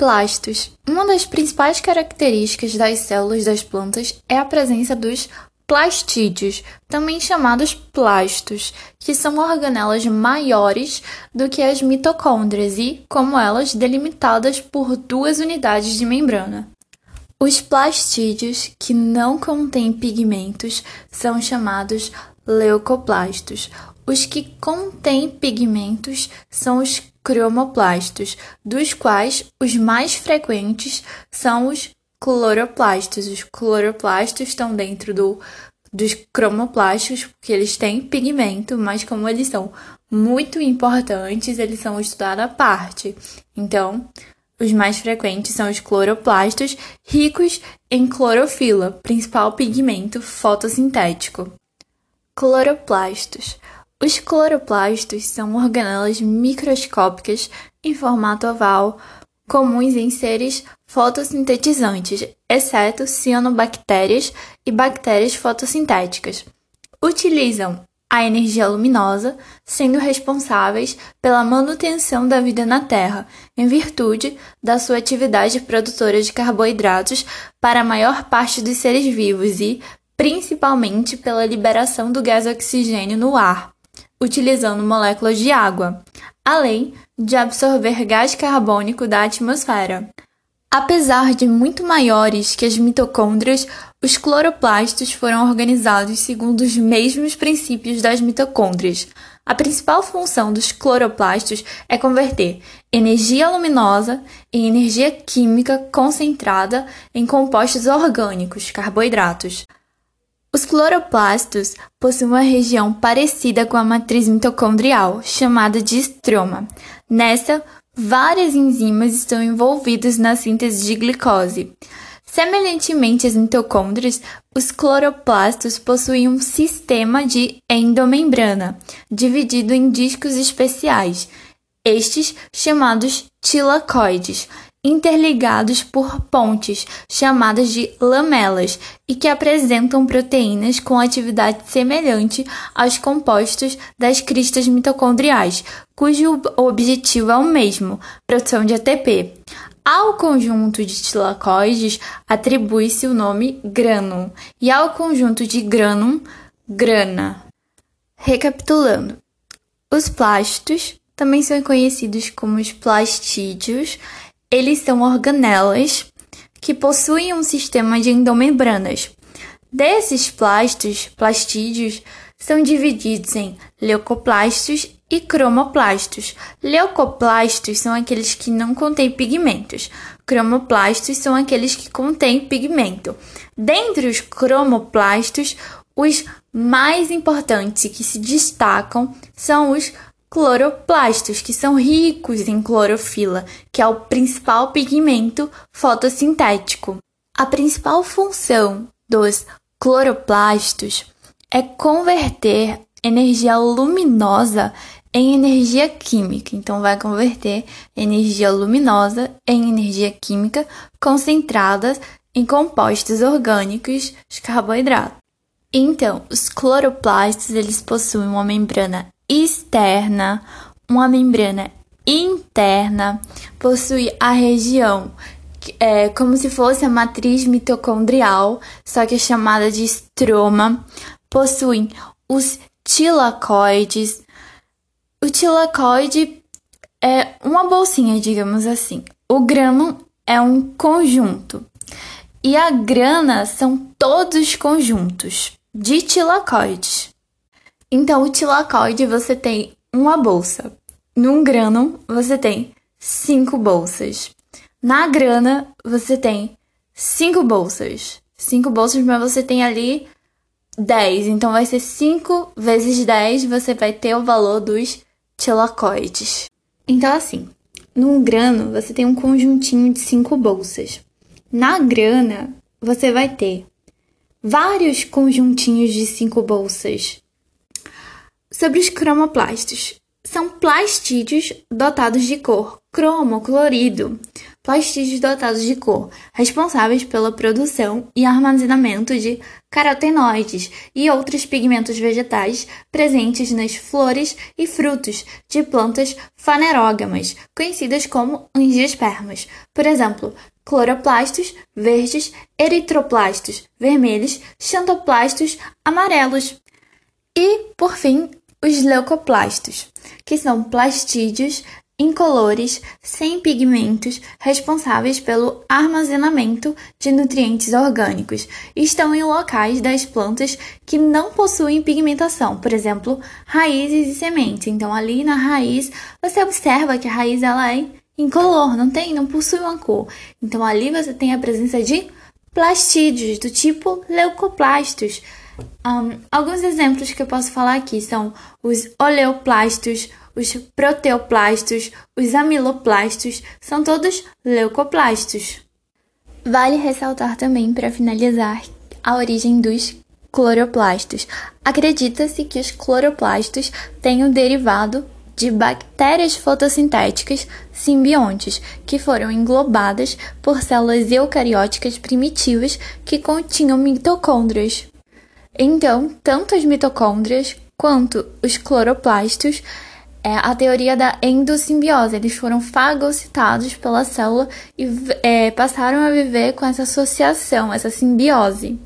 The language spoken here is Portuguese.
Plastos. Uma das principais características das células das plantas é a presença dos plastídeos, também chamados plastos, que são organelas maiores do que as mitocôndrias e, como elas, delimitadas por duas unidades de membrana. Os plastídeos que não contêm pigmentos são chamados leucoplastos. Os que contêm pigmentos são os cromoplastos, dos quais os mais frequentes são os cloroplastos. Os cloroplastos estão dentro do, dos cromoplastos, porque eles têm pigmento, mas como eles são muito importantes, eles são estudados à parte. Então, os mais frequentes são os cloroplastos, ricos em clorofila, principal pigmento fotossintético. Cloroplastos. Os cloroplastos são organelas microscópicas em formato oval, comuns em seres fotossintetizantes, exceto cianobactérias e bactérias fotossintéticas. Utilizam a energia luminosa, sendo responsáveis pela manutenção da vida na Terra, em virtude da sua atividade produtora de carboidratos para a maior parte dos seres vivos e, principalmente, pela liberação do gás oxigênio no ar, utilizando moléculas de água, além de absorver gás carbônico da atmosfera. Apesar de muito maiores que as mitocôndrias, os cloroplastos foram organizados segundo os mesmos princípios das mitocôndrias. A principal função dos cloroplastos é converter energia luminosa em energia química concentrada em compostos orgânicos, carboidratos. Os cloroplastos possuem uma região parecida com a matriz mitocondrial, chamada de estroma. Nessa, várias enzimas estão envolvidas na síntese de glicose. Semelhantemente às mitocôndrias, os cloroplastos possuem um sistema de endomembrana, dividido em discos especiais, estes chamados tilacoides, interligados por pontes, chamadas de lamelas, e que apresentam proteínas com atividade semelhante aos compostos das cristas mitocondriais, cujo objetivo é o mesmo, produção de ATP. Ao conjunto de tilacoides atribui-se o nome grânum, e ao conjunto de grânum, grana. Recapitulando, os plásticos também são conhecidos como os plastídeos, eles são organelas que possuem um sistema de endomembranas. Desses plastos, plastídeos, são divididos em leucoplastos e cromoplastos. Leucoplastos são aqueles que não contêm pigmentos. Cromoplastos são aqueles que contêm pigmento. Dentre os cromoplastos, os mais importantes que se destacam são os cloroplastos, que são ricos em clorofila, que é o principal pigmento fotossintético. A principal função dos cloroplastos é converter energia luminosa em energia química. Então, vai converter energia luminosa em energia química concentrada em compostos orgânicos de carboidrato. Então, os cloroplastos eles possuem uma membrana externa, uma membrana interna, possui a região é, como se fosse a matriz mitocondrial, só que é chamada de estroma, possuem os tilacoides. O tilacoide é uma bolsinha, digamos assim. O grano é um conjunto. E a grana são todos os conjuntos de tilacoides. Então, o tilacoide você tem uma bolsa. Num grano, você tem cinco bolsas. Na grana, você tem cinco bolsas. Cinco bolsas, mas você tem ali 10. Então, vai ser 5 vezes 10, você vai ter o valor dos tilacoides. Então, assim, num grano, você tem um conjuntinho de cinco bolsas. Na grana, você vai ter vários conjuntinhos de cinco bolsas Sobre os cromoplastos. São plastídeos dotados de cor cromo colorido. plastídeos dotados de cor, responsáveis pela produção e armazenamento de carotenoides e outros pigmentos vegetais presentes nas flores e frutos de plantas fanerógamas, conhecidas como angiospermas. Por exemplo, cloroplastos verdes, eritroplastos vermelhos, xantoplastos amarelos. E, por fim, os leucoplastos, que são plastídeos incolores, sem pigmentos, responsáveis pelo armazenamento de nutrientes orgânicos. Estão em locais das plantas que não possuem pigmentação, por exemplo, raízes e sementes. Então, ali na raiz, você observa que a raiz ela é incolor, não tem, não possui uma cor. Então, ali você tem a presença de plastídeos do tipo leucoplastos. Um, alguns exemplos que eu posso falar aqui são os oleoplastos, os proteoplastos, os amiloplastos, são todos leucoplastos. Vale ressaltar também, para finalizar, a origem dos cloroplastos. Acredita-se que os cloroplastos tenham derivado de bactérias fotossintéticas simbiontes, que foram englobadas por células eucarióticas primitivas que continham mitocôndrias. Então, tanto as mitocôndrias quanto os cloroplastos é a teoria da endossimbiose. Eles foram fagocitados pela célula e é, passaram a viver com essa associação, essa simbiose.